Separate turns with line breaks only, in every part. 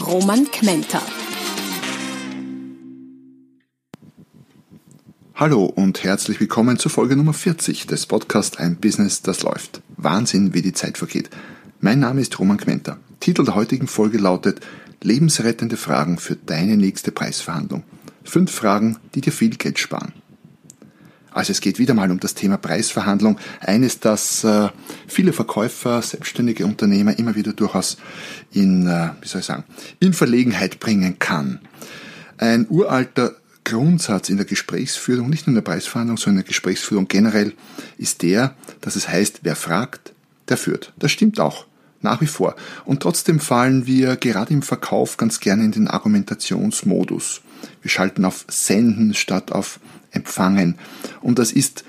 Roman Kmenter.
Hallo und herzlich willkommen zur Folge Nummer 40 des Podcasts Ein Business, das läuft. Wahnsinn, wie die Zeit vergeht. Mein Name ist Roman Kmenter. Titel der heutigen Folge lautet Lebensrettende Fragen für deine nächste Preisverhandlung. Fünf Fragen, die dir viel Geld sparen. Also es geht wieder mal um das Thema Preisverhandlung. Eines, das äh, viele Verkäufer, selbstständige Unternehmer immer wieder durchaus in, äh, wie soll ich sagen, in Verlegenheit bringen kann. Ein uralter Grundsatz in der Gesprächsführung, nicht nur in der Preisverhandlung, sondern in der Gesprächsführung generell, ist der, dass es heißt, wer fragt, der führt. Das stimmt auch. Nach wie vor. Und trotzdem fallen wir gerade im Verkauf ganz gerne in den Argumentationsmodus. Wir schalten auf Senden statt auf Empfangen. Und das ist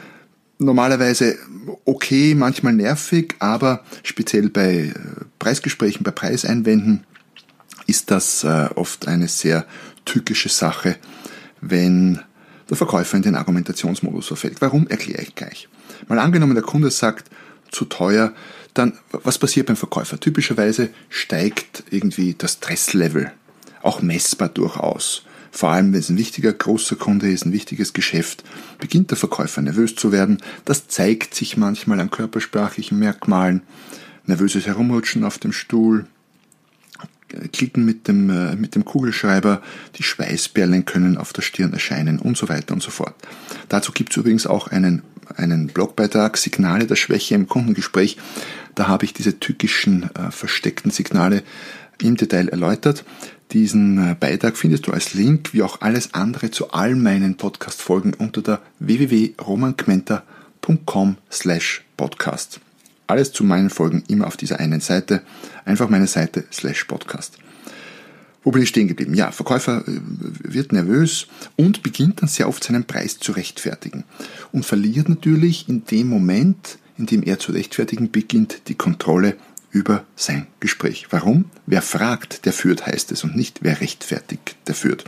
normalerweise okay, manchmal nervig, aber speziell bei äh, Preisgesprächen, bei Preiseinwänden ist das äh, oft eine sehr tückische Sache, wenn der Verkäufer in den Argumentationsmodus verfällt. Warum, erkläre ich gleich. Mal angenommen, der Kunde sagt, zu teuer, dann was passiert beim Verkäufer? Typischerweise steigt irgendwie das Stresslevel, auch messbar durchaus. Vor allem, wenn es ein wichtiger, großer Kunde ist, ein wichtiges Geschäft, beginnt der Verkäufer nervös zu werden. Das zeigt sich manchmal an körpersprachlichen Merkmalen. Nervöses Herumrutschen auf dem Stuhl, klicken mit dem, äh, mit dem Kugelschreiber, die Schweißperlen können auf der Stirn erscheinen und so weiter und so fort. Dazu gibt es übrigens auch einen, einen Blogbeitrag, Signale der Schwäche im Kundengespräch. Da habe ich diese tückischen äh, versteckten Signale im Detail erläutert. Diesen äh, Beitrag findest du als Link, wie auch alles andere zu all meinen Podcast-Folgen unter der www.romankmenta.com slash podcast. Alles zu meinen Folgen immer auf dieser einen Seite. Einfach meine Seite slash Podcast. Wo bin ich stehen geblieben? Ja, Verkäufer äh, wird nervös und beginnt dann sehr oft seinen Preis zu rechtfertigen und verliert natürlich in dem Moment, in dem er zu rechtfertigen beginnt, die Kontrolle über sein Gespräch. Warum? Wer fragt, der führt, heißt es, und nicht wer rechtfertigt, der führt.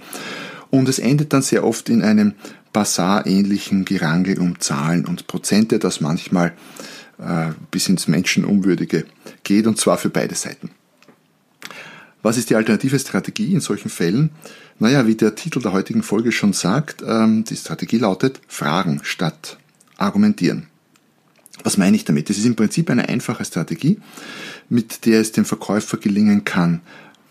Und es endet dann sehr oft in einem Basar-ähnlichen Gerangel um Zahlen und Prozente, das manchmal äh, bis ins Menschenunwürdige geht, und zwar für beide Seiten. Was ist die alternative Strategie in solchen Fällen? Naja, wie der Titel der heutigen Folge schon sagt, ähm, die Strategie lautet Fragen statt argumentieren. Was meine ich damit? Das ist im Prinzip eine einfache Strategie, mit der es dem Verkäufer gelingen kann,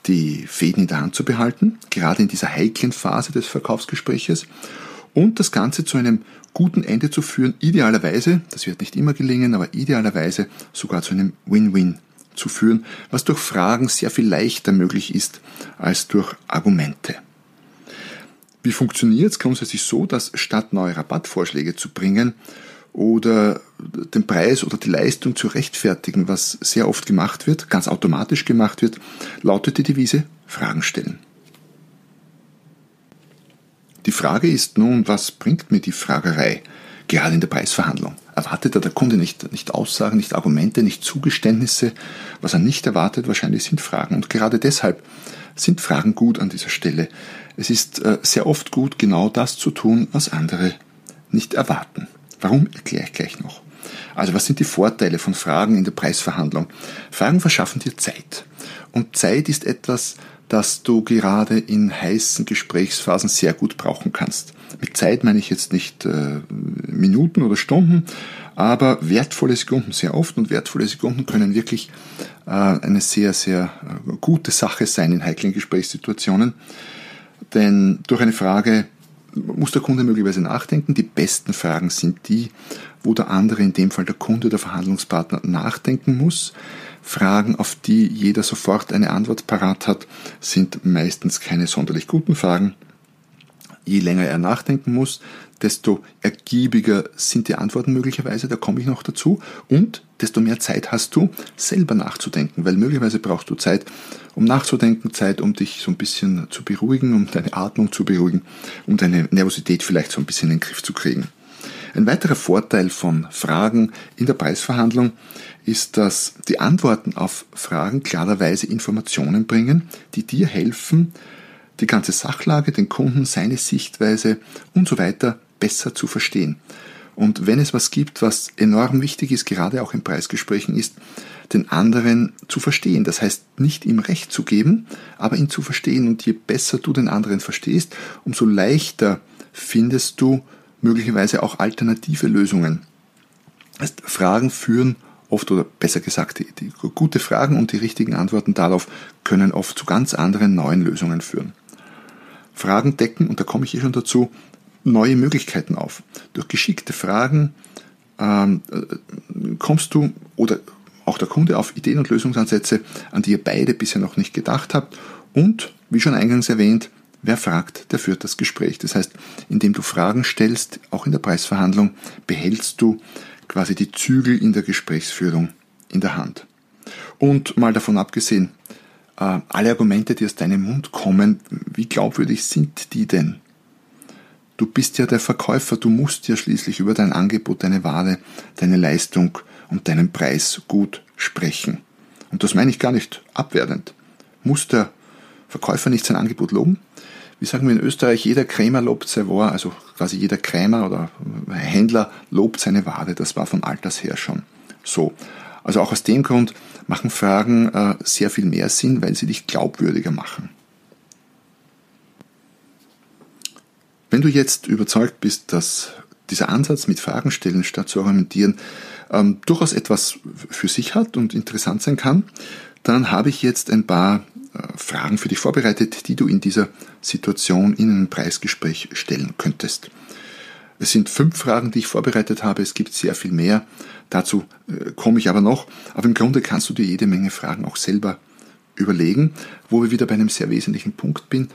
die Fäden in der Hand zu behalten, gerade in dieser heiklen Phase des Verkaufsgespräches, und das Ganze zu einem guten Ende zu führen, idealerweise, das wird nicht immer gelingen, aber idealerweise sogar zu einem Win-Win zu führen, was durch Fragen sehr viel leichter möglich ist als durch Argumente. Wie funktioniert es grundsätzlich so, dass statt neue Rabattvorschläge zu bringen oder den Preis oder die Leistung zu rechtfertigen, was sehr oft gemacht wird, ganz automatisch gemacht wird, lautet die Devise Fragen stellen. Die Frage ist nun, was bringt mir die Fragerei, gerade in der Preisverhandlung? Erwartet da der Kunde nicht, nicht Aussagen, nicht Argumente, nicht Zugeständnisse? Was er nicht erwartet, wahrscheinlich sind Fragen. Und gerade deshalb sind Fragen gut an dieser Stelle. Es ist äh, sehr oft gut, genau das zu tun, was andere nicht erwarten. Warum, erkläre ich gleich noch. Also was sind die Vorteile von Fragen in der Preisverhandlung? Fragen verschaffen dir Zeit. Und Zeit ist etwas, das du gerade in heißen Gesprächsphasen sehr gut brauchen kannst. Mit Zeit meine ich jetzt nicht äh, Minuten oder Stunden, aber wertvolle Sekunden sehr oft und wertvolle Sekunden können wirklich äh, eine sehr, sehr äh, gute Sache sein in heiklen Gesprächssituationen. Denn durch eine Frage muss der Kunde möglicherweise nachdenken. Die besten Fragen sind die, wo der andere, in dem Fall der Kunde, der Verhandlungspartner, nachdenken muss. Fragen, auf die jeder sofort eine Antwort parat hat, sind meistens keine sonderlich guten Fragen. je länger er nachdenken muss, desto ergiebiger sind die Antworten möglicherweise, da komme ich noch dazu, und desto mehr Zeit hast du, selber nachzudenken, weil möglicherweise brauchst du Zeit, um nachzudenken, Zeit, um dich so ein bisschen zu beruhigen, um deine Atmung zu beruhigen, um deine Nervosität vielleicht so ein bisschen in den Griff zu kriegen. Ein weiterer Vorteil von Fragen in der Preisverhandlung ist, dass die Antworten auf Fragen klarerweise Informationen bringen, die dir helfen, die ganze Sachlage, den Kunden, seine Sichtweise und so weiter besser zu verstehen. Und wenn es was gibt, was enorm wichtig ist, gerade auch in Preisgesprächen, ist, den anderen zu verstehen. Das heißt, nicht ihm Recht zu geben, aber ihn zu verstehen. Und je besser du den anderen verstehst, umso leichter findest du möglicherweise auch alternative Lösungen. Das heißt, Fragen führen oft, oder besser gesagt, die, die gute Fragen und die richtigen Antworten darauf können oft zu ganz anderen neuen Lösungen führen. Fragen decken, und da komme ich hier schon dazu, neue Möglichkeiten auf. Durch geschickte Fragen ähm, äh, kommst du oder auch der Kunde auf Ideen und Lösungsansätze, an die ihr beide bisher noch nicht gedacht habt. Und, wie schon eingangs erwähnt, wer fragt, der führt das Gespräch. Das heißt, indem du Fragen stellst, auch in der Preisverhandlung, behältst du quasi die Zügel in der Gesprächsführung in der Hand. Und mal davon abgesehen, äh, alle Argumente, die aus deinem Mund kommen, wie glaubwürdig sind die denn? Du bist ja der Verkäufer, du musst ja schließlich über dein Angebot, deine Ware, deine Leistung und deinen Preis gut sprechen. Und das meine ich gar nicht abwertend. Muss der Verkäufer nicht sein Angebot loben? Wie sagen wir in Österreich, jeder Krämer lobt sein Ware, also quasi jeder Krämer oder Händler lobt seine Ware. Das war von alters her schon so. Also auch aus dem Grund machen Fragen äh, sehr viel mehr Sinn, weil sie dich glaubwürdiger machen. Wenn du jetzt überzeugt bist, dass dieser Ansatz mit Fragen stellen statt zu argumentieren ähm, durchaus etwas für sich hat und interessant sein kann, dann habe ich jetzt ein paar äh, Fragen für dich vorbereitet, die du in dieser Situation in einem Preisgespräch stellen könntest. Es sind fünf Fragen, die ich vorbereitet habe. Es gibt sehr viel mehr. Dazu äh, komme ich aber noch. Aber im Grunde kannst du dir jede Menge Fragen auch selber überlegen, wo wir wieder bei einem sehr wesentlichen Punkt bin,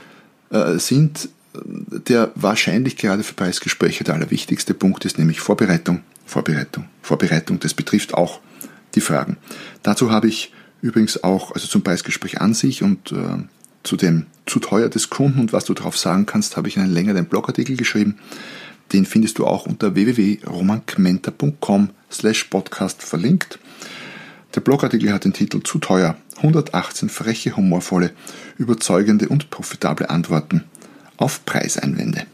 äh, sind, der wahrscheinlich gerade für Preisgespräche der allerwichtigste Punkt ist, nämlich Vorbereitung, Vorbereitung, Vorbereitung. Das betrifft auch die Fragen. Dazu habe ich übrigens auch, also zum Preisgespräch an sich und äh, zu dem zu teuer des Kunden und was du darauf sagen kannst, habe ich einen längeren Blogartikel geschrieben. Den findest du auch unter www.romankmenta.com slash podcast verlinkt. Der Blogartikel hat den Titel Zu teuer. 118 freche, humorvolle, überzeugende und profitable Antworten auf Preiseinwände.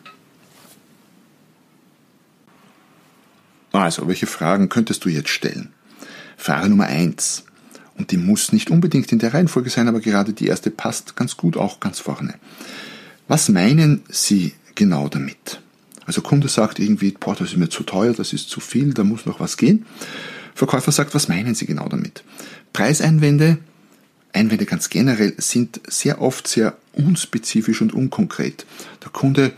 Also, welche Fragen könntest du jetzt stellen? Frage Nummer eins Und die muss nicht unbedingt in der Reihenfolge sein, aber gerade die erste passt ganz gut auch ganz vorne. Was meinen Sie genau damit? Also Kunde sagt irgendwie, boah, das ist mir zu teuer, das ist zu viel, da muss noch was gehen. Verkäufer sagt, was meinen Sie genau damit? Preiseinwände Einwände ganz generell sind sehr oft sehr unspezifisch und unkonkret. Der Kunde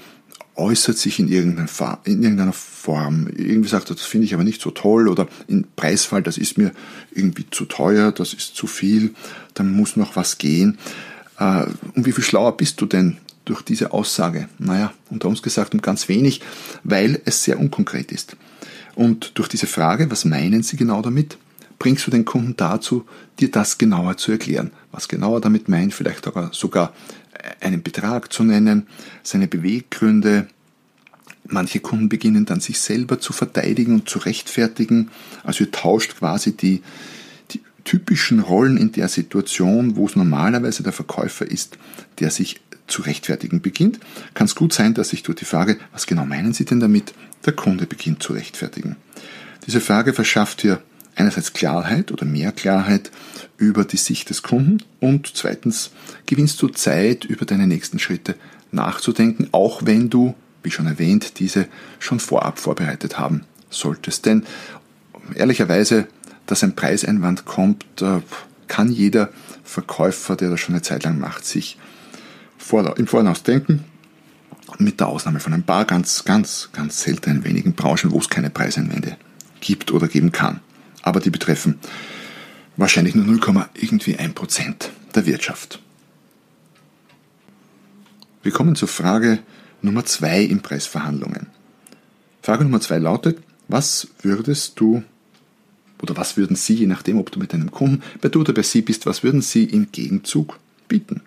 äußert sich in irgendeiner Form. Irgendwie sagt er, das finde ich aber nicht so toll oder im Preisfall, das ist mir irgendwie zu teuer, das ist zu viel, dann muss noch was gehen. Äh, und wie viel schlauer bist du denn durch diese Aussage? Naja, unter uns gesagt um ganz wenig, weil es sehr unkonkret ist. Und durch diese Frage, was meinen Sie genau damit, bringst du den Kunden dazu, dir das genauer zu erklären. Was genauer damit meint, vielleicht sogar einen Betrag zu nennen, seine Beweggründe. Manche Kunden beginnen dann sich selber zu verteidigen und zu rechtfertigen. Also ihr tauscht quasi die, die typischen Rollen in der Situation, wo es normalerweise der Verkäufer ist, der sich zu rechtfertigen beginnt, kann es gut sein, dass sich durch die Frage, was genau meinen Sie denn damit, der Kunde beginnt zu rechtfertigen. Diese Frage verschafft dir einerseits Klarheit oder mehr Klarheit über die Sicht des Kunden und zweitens gewinnst du Zeit, über deine nächsten Schritte nachzudenken, auch wenn du, wie schon erwähnt, diese schon vorab vorbereitet haben solltest. Denn ehrlicherweise, dass ein Preiseinwand kommt, äh, kann jeder Verkäufer, der das schon eine Zeit lang macht, sich im Voraus denken. Mit der Ausnahme von ein paar ganz, ganz, ganz seltenen wenigen Branchen, wo es keine Preiseinwände gibt oder geben kann aber die betreffen wahrscheinlich nur 0, irgendwie 1% der Wirtschaft. Wir kommen zur Frage Nummer zwei in Preisverhandlungen. Frage Nummer zwei lautet, was würdest du oder was würden Sie, je nachdem, ob du mit einem Kunden bei du oder bei Sie bist, was würden Sie im Gegenzug bieten?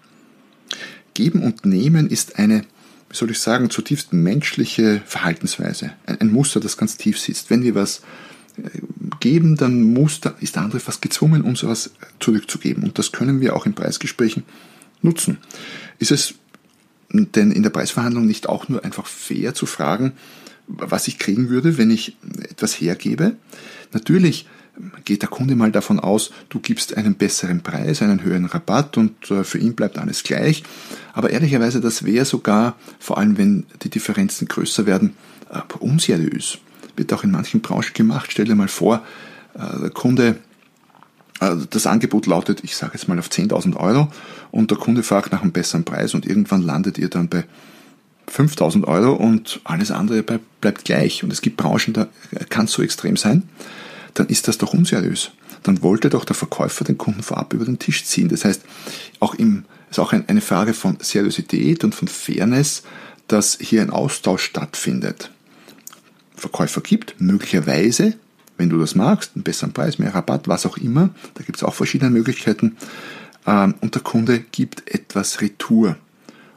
Geben und Nehmen ist eine, wie soll ich sagen, zutiefst menschliche Verhaltensweise. Ein, ein Muster, das ganz tief sitzt. Wenn wir was äh, geben, dann muss da, ist der andere fast gezwungen, uns was zurückzugeben. Und das können wir auch in Preisgesprächen nutzen. Ist es denn in der Preisverhandlung nicht auch nur einfach fair zu fragen, was ich kriegen würde, wenn ich etwas hergebe? Natürlich geht der Kunde mal davon aus, du gibst einen besseren Preis, einen höheren Rabatt und äh, für ihn bleibt alles gleich. Aber ehrlicherweise, das wäre sogar, vor allem wenn die Differenzen größer werden, äh, unseriös. Wird auch in manchen Branchen gemacht. Stell dir mal vor, äh, der Kunde, das Angebot lautet, ich sage jetzt mal auf 10.000 Euro und der Kunde fragt nach einem besseren Preis und irgendwann landet ihr dann bei 5000 Euro und alles andere bleibt gleich. Und es gibt Branchen, da kann es so extrem sein dann ist das doch unseriös. Dann wollte doch der Verkäufer den Kunden vorab über den Tisch ziehen. Das heißt, auch im, ist auch eine Frage von Seriosität und von Fairness, dass hier ein Austausch stattfindet. Verkäufer gibt möglicherweise, wenn du das magst, einen besseren Preis, mehr Rabatt, was auch immer. Da gibt es auch verschiedene Möglichkeiten. Ähm, und der Kunde gibt etwas Retour.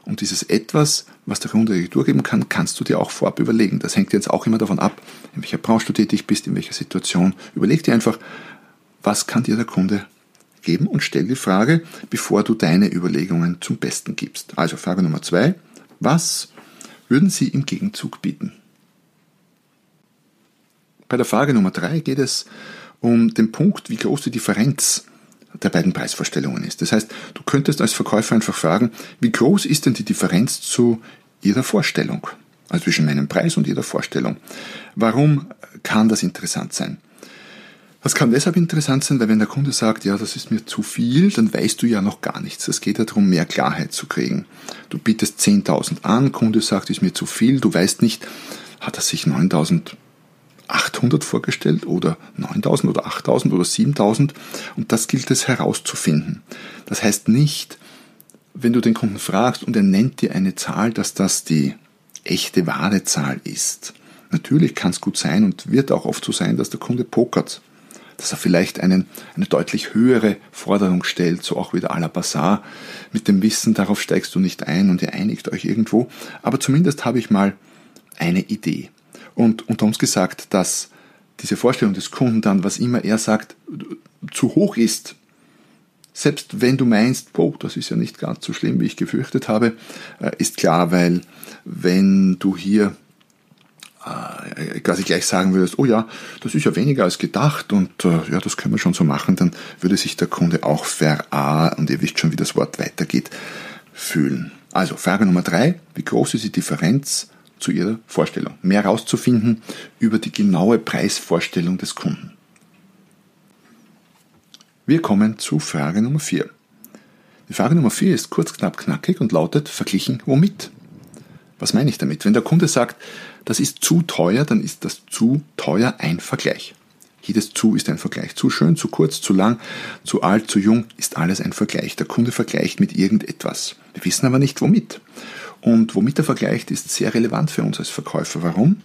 Und dieses etwas, was der Kunde Retour geben kann, kannst du dir auch vorab überlegen. Das hängt jetzt auch immer davon ab, in welcher Branche du tätig bist, in welcher Situation. Überleg dir einfach, was kann dir der Kunde geben und stell die Frage, bevor du deine Überlegungen zum Besten gibst. Also Frage Nummer zwei, was würden Sie im Gegenzug bieten? Bei der Frage Nummer drei geht es um den Punkt, wie groß die Differenz der beiden Preisvorstellungen ist. Das heißt, du könntest als Verkäufer einfach fragen, wie groß ist denn die Differenz zu Ihrer Vorstellung? Also zwischen meinem Preis und Ihrer Vorstellung. Warum kann das interessant sein? Das kann deshalb interessant sein, weil wenn der Kunde sagt, ja, das ist mir zu viel, dann weißt du ja noch gar nichts. Es geht ja darum, mehr Klarheit zu kriegen. Du bietest 10.000 an, Kunde sagt, ist mir zu viel, du weißt nicht, hat er sich 9.000 800 vorgestellt oder 9000 oder 8000 oder 7000 und das gilt es herauszufinden. Das heißt nicht, wenn du den Kunden fragst und er nennt dir eine Zahl, dass das die echte wahre Zahl ist. Natürlich kann es gut sein und wird auch oft so sein, dass der Kunde pokert, dass er vielleicht einen, eine deutlich höhere Forderung stellt, so auch wieder à la Bazar. Mit dem Wissen, darauf steigst du nicht ein und ihr einigt euch irgendwo. Aber zumindest habe ich mal eine Idee. Und unter uns gesagt, dass diese Vorstellung des Kunden dann, was immer er sagt, zu hoch ist, selbst wenn du meinst, oh, das ist ja nicht ganz so schlimm, wie ich gefürchtet habe, äh, ist klar, weil wenn du hier äh, quasi gleich sagen würdest, oh ja, das ist ja weniger als gedacht und äh, ja, das können wir schon so machen, dann würde sich der Kunde auch ver und ihr wisst schon, wie das Wort weitergeht, fühlen. Also Frage Nummer drei, wie groß ist die Differenz zu ihrer Vorstellung. Mehr herauszufinden über die genaue Preisvorstellung des Kunden. Wir kommen zu Frage Nummer 4. Die Frage Nummer 4 ist kurz, knapp, knackig und lautet verglichen womit? Was meine ich damit? Wenn der Kunde sagt, das ist zu teuer, dann ist das zu teuer ein Vergleich. Jedes zu ist ein Vergleich. Zu schön, zu kurz, zu lang, zu alt, zu jung ist alles ein Vergleich. Der Kunde vergleicht mit irgendetwas. Wir wissen aber nicht womit. Und womit er vergleicht, ist sehr relevant für uns als Verkäufer. Warum?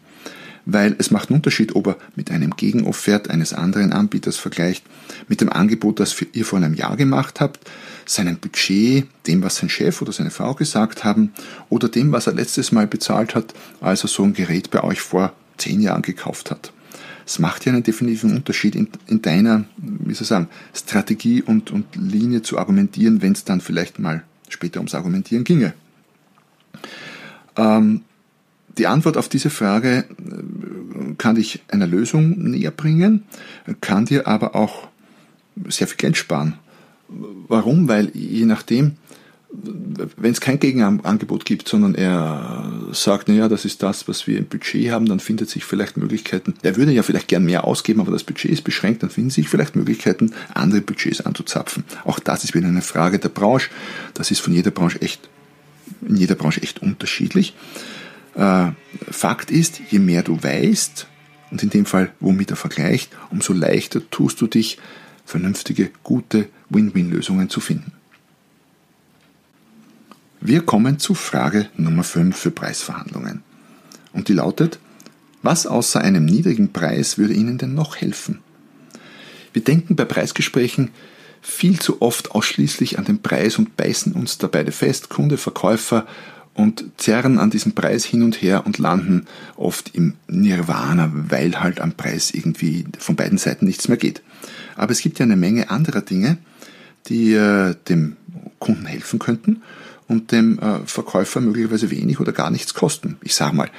Weil es macht einen Unterschied, ob er mit einem Gegenoffert eines anderen Anbieters vergleicht, mit dem Angebot, das ihr vor einem Jahr gemacht habt, seinem Budget, dem, was sein Chef oder seine Frau gesagt haben, oder dem, was er letztes Mal bezahlt hat, als er so ein Gerät bei euch vor zehn Jahren gekauft hat. Es macht ja einen definitiven Unterschied in, in deiner, wie soll ich sagen, Strategie und, und Linie zu argumentieren, wenn es dann vielleicht mal später ums Argumentieren ginge. Ähm, die Antwort auf diese Frage äh, kann dich einer Lösung näher bringen, kann dir aber auch sehr viel Geld sparen. Warum? Weil je nachdem, wenn es kein Gegenangebot gibt, sondern er sagt, naja, das ist das, was wir im Budget haben, dann findet sich vielleicht Möglichkeiten, er würde ja vielleicht gern mehr ausgeben, aber das Budget ist beschränkt, dann finden sich vielleicht Möglichkeiten, andere Budgets anzuzapfen. Auch das ist wieder eine Frage der Branche. Das ist von jeder Branche echt in jeder Branche echt unterschiedlich. Äh, Fakt ist, je mehr du weißt, und in dem Fall womit er vergleicht, umso leichter tust du dich, vernünftige, gute Win-Win-Lösungen zu finden. Wir kommen zu Frage Nummer 5 für Preisverhandlungen. Und die lautet, was außer einem niedrigen Preis würde Ihnen denn noch helfen? Wir denken bei Preisgesprächen viel zu oft ausschließlich an den Preis und beißen uns da beide fest, Kunde, Verkäufer, und zerren an diesem Preis hin und her und landen oft im Nirvana, weil halt am Preis irgendwie von beiden Seiten nichts mehr geht. Aber es gibt ja eine Menge anderer Dinge, die äh, dem Kunden helfen könnten und dem äh, Verkäufer möglicherweise wenig oder gar nichts kosten. Ich sage mal,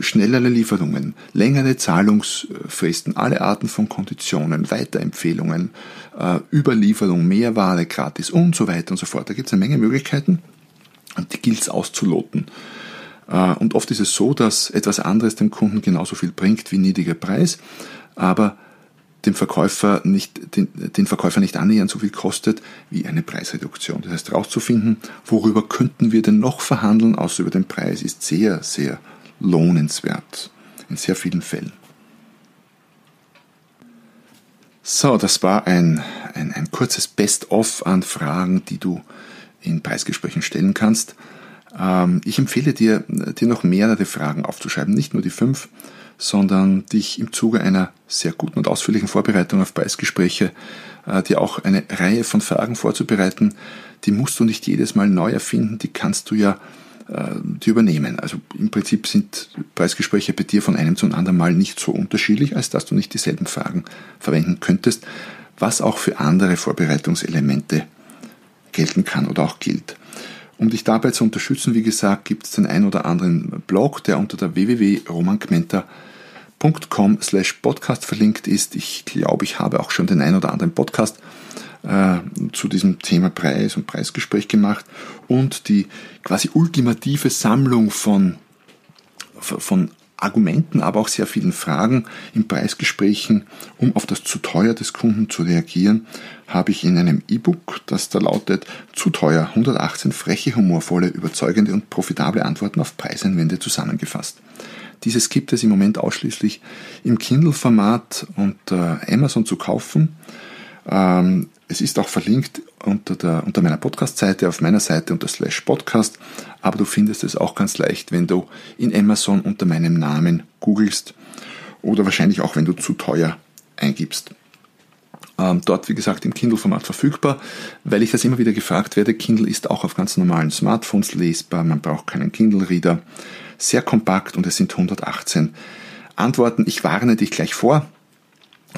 schnellere Lieferungen, längere Zahlungsfristen, alle Arten von Konditionen, Weiterempfehlungen, äh, Überlieferung, mehr Ware gratis und so weiter und so fort. Da gibt es eine Menge Möglichkeiten und die gilt es auszuloten. Äh, und oft ist es so, dass etwas anderes dem Kunden genauso viel bringt wie niedriger Preis, aber dem Verkäufer nicht, den, den Verkäufer nicht annähernd so viel kostet wie eine Preisreduktion. Das heißt, herauszufinden, worüber könnten wir denn noch verhandeln, außer über den Preis, ist sehr, sehr lohnenswert. In sehr vielen Fällen. So, das war ein, ein, ein kurzes Best-of an Fragen, die du in Preisgesprächen stellen kannst. Ähm, ich empfehle dir, dir noch mehrere Fragen aufzuschreiben, nicht nur die fünf, sondern dich im Zuge einer sehr guten und ausführlichen Vorbereitung auf Preisgespräche äh, dir auch eine Reihe von Fragen vorzubereiten. Die musst du nicht jedes Mal neu erfinden, die kannst du ja die übernehmen. Also im Prinzip sind Preisgespräche bei dir von einem zu anderen Mal nicht so unterschiedlich, als dass du nicht dieselben Fragen verwenden könntest, was auch für andere Vorbereitungselemente gelten kann oder auch gilt. Um dich dabei zu unterstützen, wie gesagt, gibt es den ein oder anderen Blog, der unter der www.romangmenta.com slash podcast verlinkt ist. Ich glaube, ich habe auch schon den ein oder anderen Podcast äh, zu diesem Thema Preis und Preisgespräch gemacht und die quasi ultimative Sammlung von, von Argumenten, aber auch sehr vielen Fragen in Preisgesprächen, um auf das zu teuer des Kunden zu reagieren, habe ich in einem E-Book, das da lautet Zu teuer 118 freche, humorvolle, überzeugende und profitable Antworten auf Preiseinwände zusammengefasst. Dieses gibt es im Moment ausschließlich im Kindle-Format unter Amazon zu kaufen. Ähm, es ist auch verlinkt unter, der, unter meiner Podcast-Seite, auf meiner Seite unter slash Podcast, aber du findest es auch ganz leicht, wenn du in Amazon unter meinem Namen googelst oder wahrscheinlich auch, wenn du zu teuer eingibst. Ähm, dort, wie gesagt, im Kindle-Format verfügbar, weil ich das immer wieder gefragt werde. Kindle ist auch auf ganz normalen Smartphones lesbar, man braucht keinen Kindle-Reader. Sehr kompakt und es sind 118 Antworten. Ich warne dich gleich vor,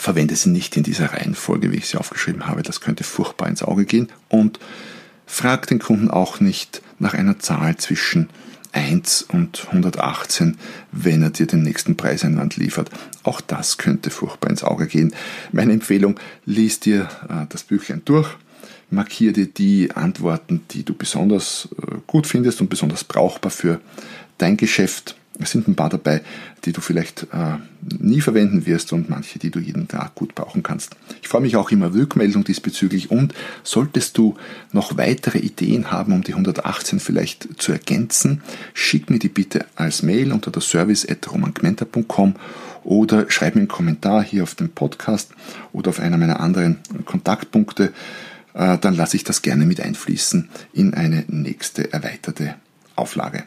verwende sie nicht in dieser Reihenfolge, wie ich sie aufgeschrieben habe. Das könnte furchtbar ins Auge gehen. Und frag den Kunden auch nicht nach einer Zahl zwischen 1 und 118, wenn er dir den nächsten Preiseinwand liefert. Auch das könnte furchtbar ins Auge gehen. Meine Empfehlung, lies dir äh, das Büchlein durch, markiere dir die Antworten, die du besonders äh, gut findest und besonders brauchbar für dein Geschäft es sind ein paar dabei, die du vielleicht äh, nie verwenden wirst und manche, die du jeden Tag gut brauchen kannst. Ich freue mich auch immer Rückmeldung diesbezüglich und solltest du noch weitere Ideen haben, um die 118 vielleicht zu ergänzen, schick mir die bitte als Mail unter der service.romangmenta.com oder schreib mir einen Kommentar hier auf dem Podcast oder auf einer meiner anderen Kontaktpunkte. Äh, dann lasse ich das gerne mit einfließen in eine nächste erweiterte Auflage.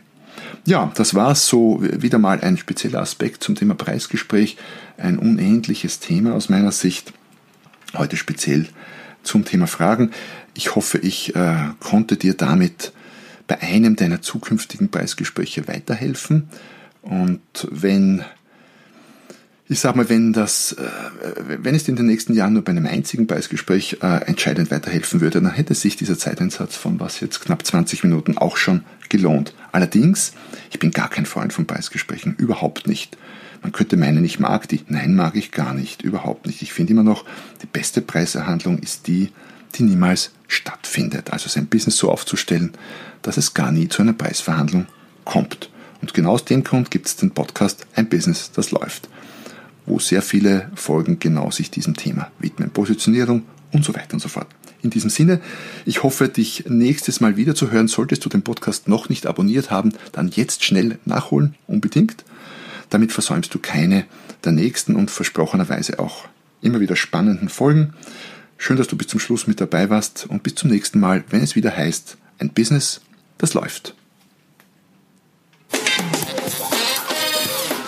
Ja, das war so wieder mal ein spezieller Aspekt zum Thema Preisgespräch. Ein unendliches Thema aus meiner Sicht. Heute speziell zum Thema Fragen. Ich hoffe, ich äh, konnte dir damit bei einem deiner zukünftigen Preisgespräche weiterhelfen. Und wenn ich sag mal, wenn das, äh, wenn es in den nächsten Jahren nur bei einem einzigen Preisgespräch äh, entscheidend weiterhelfen würde, dann hätte sich dieser Zeiteinsatz von was jetzt knapp 20 Minuten auch schon gelohnt. Allerdings, ich bin gar kein Freund von Preisgesprächen, überhaupt nicht. Man könnte meinen, ich mag die. Nein, mag ich gar nicht, überhaupt nicht. Ich finde immer noch, die beste Preiserhandlung ist die, die niemals stattfindet. Also sein Business so aufzustellen, dass es gar nie zu einer Preisverhandlung kommt. Und genau aus dem Grund gibt es den Podcast Ein Business, das läuft wo sehr viele Folgen genau sich diesem Thema widmen. Positionierung und so weiter und so fort. In diesem Sinne, ich hoffe, dich nächstes Mal wieder zu hören. Solltest du den Podcast noch nicht abonniert haben, dann jetzt schnell nachholen, unbedingt. Damit versäumst du keine der nächsten und versprochenerweise auch immer wieder spannenden Folgen. Schön, dass du bis zum Schluss mit dabei warst und bis zum nächsten Mal, wenn es wieder heißt, ein Business, das läuft.